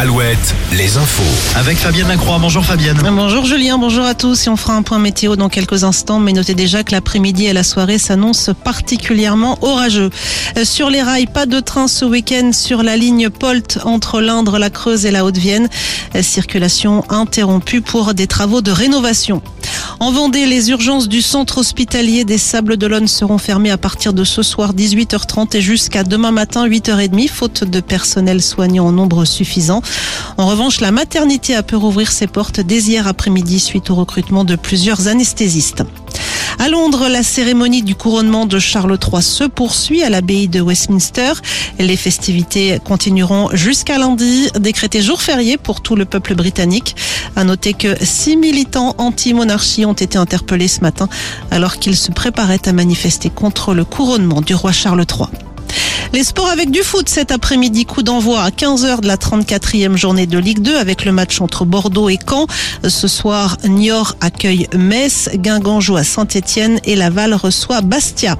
Alouette, les infos. Avec Fabienne Lacroix. Bonjour Fabienne. Bonjour Julien, bonjour à tous. Et on fera un point météo dans quelques instants, mais notez déjà que l'après-midi et la soirée s'annoncent particulièrement orageux. Euh, Sur les rails, pas de train ce week-end sur la ligne Polt entre l'Indre, la Creuse et la Haute-Vienne. Euh, Circulation interrompue pour des travaux de rénovation. En Vendée, les urgences du centre hospitalier des Sables d'Olonne seront fermées à partir de ce soir 18h30 et jusqu'à demain matin 8h30, faute de personnel soignant en nombre suffisant. En revanche, la maternité a pu rouvrir ses portes dès hier après-midi suite au recrutement de plusieurs anesthésistes. À Londres, la cérémonie du couronnement de Charles III se poursuit à l'abbaye de Westminster. Les festivités continueront jusqu'à lundi, décrété jour férié pour tout le peuple britannique. À noter que six militants anti-monarchie ont été interpellés ce matin alors qu'ils se préparaient à manifester contre le couronnement du roi Charles III. Les sports avec du foot cet après-midi, coup d'envoi à 15h de la 34e journée de Ligue 2 avec le match entre Bordeaux et Caen. Ce soir, Niort accueille Metz, Guingamp joue à Saint-Etienne et Laval reçoit Bastia.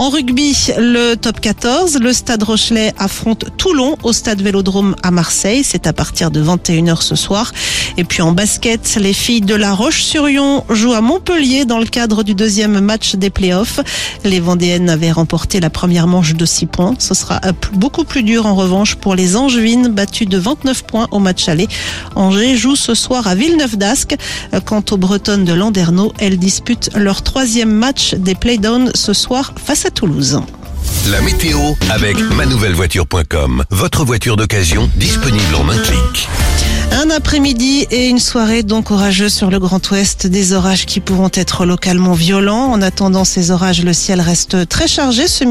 En rugby, le top 14, le Stade Rochelet affronte Toulon au Stade Vélodrome à Marseille. C'est à partir de 21h ce soir. Et puis en basket, les filles de La Roche-sur-Yon jouent à Montpellier dans le cadre du deuxième match des playoffs. Les Vendéennes avaient remporté la première manche de 6 points. Ce sera beaucoup plus dur en revanche pour les Angevines battues de 29 points au match aller. Angers joue ce soir à Villeneuve d'Ascq. Quant aux Bretonnes de Landerneau, elles disputent leur troisième match des playdowns ce soir face à Toulouse. La météo avec manouvellevoiture.com. Votre voiture d'occasion disponible en un clic. Un après-midi et une soirée donc orageuse sur le Grand Ouest, des orages qui pourront être localement violents. En attendant ces orages, le ciel reste très chargé ce